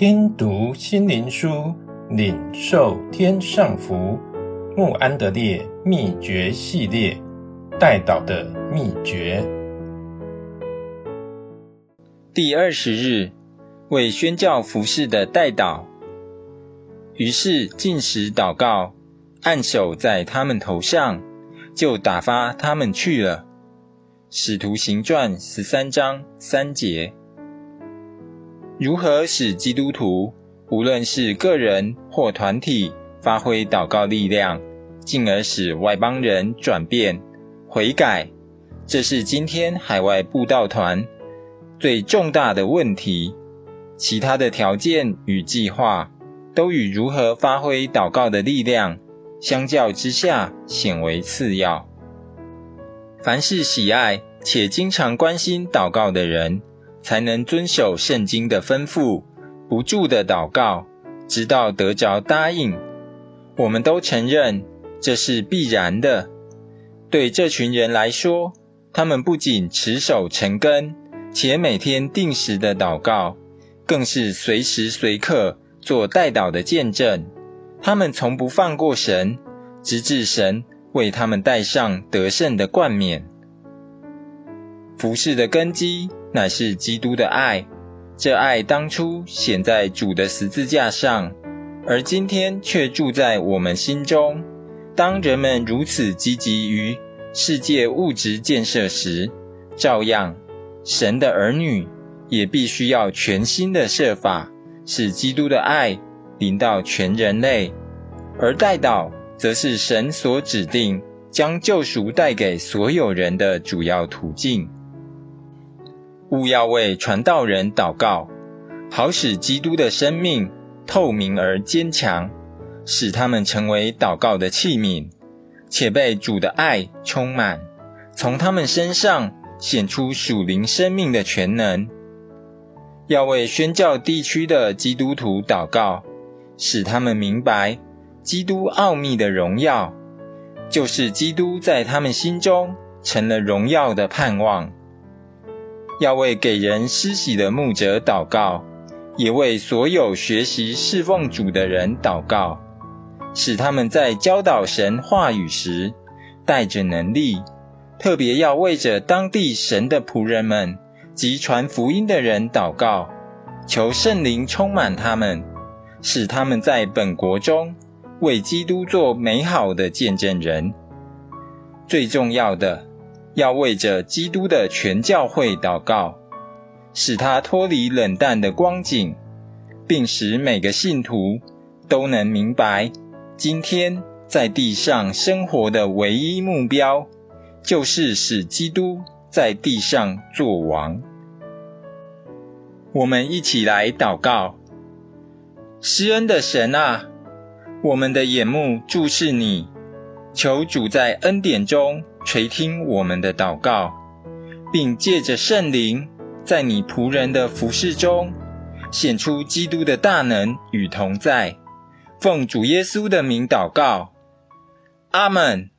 听读心灵书，领受天上福。穆安德烈秘诀系列，代祷的秘诀。第二十日，为宣教服事的代祷。于是进食祷告，按手在他们头上，就打发他们去了。使徒行传十三章三节。如何使基督徒，无论是个人或团体，发挥祷告力量，进而使外邦人转变悔改？这是今天海外布道团最重大的问题。其他的条件与计划，都与如何发挥祷告的力量相较之下，显为次要。凡是喜爱且经常关心祷告的人，才能遵守圣经的吩咐，不住的祷告，直到得着答应。我们都承认这是必然的。对这群人来说，他们不仅持守成根，且每天定时的祷告，更是随时随刻做代祷的见证。他们从不放过神，直至神为他们戴上得胜的冠冕。服事的根基乃是基督的爱，这爱当初显在主的十字架上，而今天却住在我们心中。当人们如此积极于世界物质建设时，照样，神的儿女也必须要全新的设法，使基督的爱临到全人类。而代祷，则是神所指定将救赎带给所有人的主要途径。务要为传道人祷告，好使基督的生命透明而坚强，使他们成为祷告的器皿，且被主的爱充满，从他们身上显出属灵生命的全能。要为宣教地区的基督徒祷告，使他们明白基督奥秘的荣耀，就是基督在他们心中成了荣耀的盼望。要为给人施洗的牧者祷告，也为所有学习侍奉主的人祷告，使他们在教导神话语时带着能力。特别要为着当地神的仆人们及传福音的人祷告，求圣灵充满他们，使他们在本国中为基督做美好的见证人。最重要的，要为着基督的全教会祷告，使他脱离冷淡的光景，并使每个信徒都能明白，今天在地上生活的唯一目标，就是使基督在地上作王。我们一起来祷告：施恩的神啊，我们的眼目注视你，求主在恩典中。垂听我们的祷告，并借着圣灵，在你仆人的服饰中，显出基督的大能与同在。奉主耶稣的名祷告，阿门。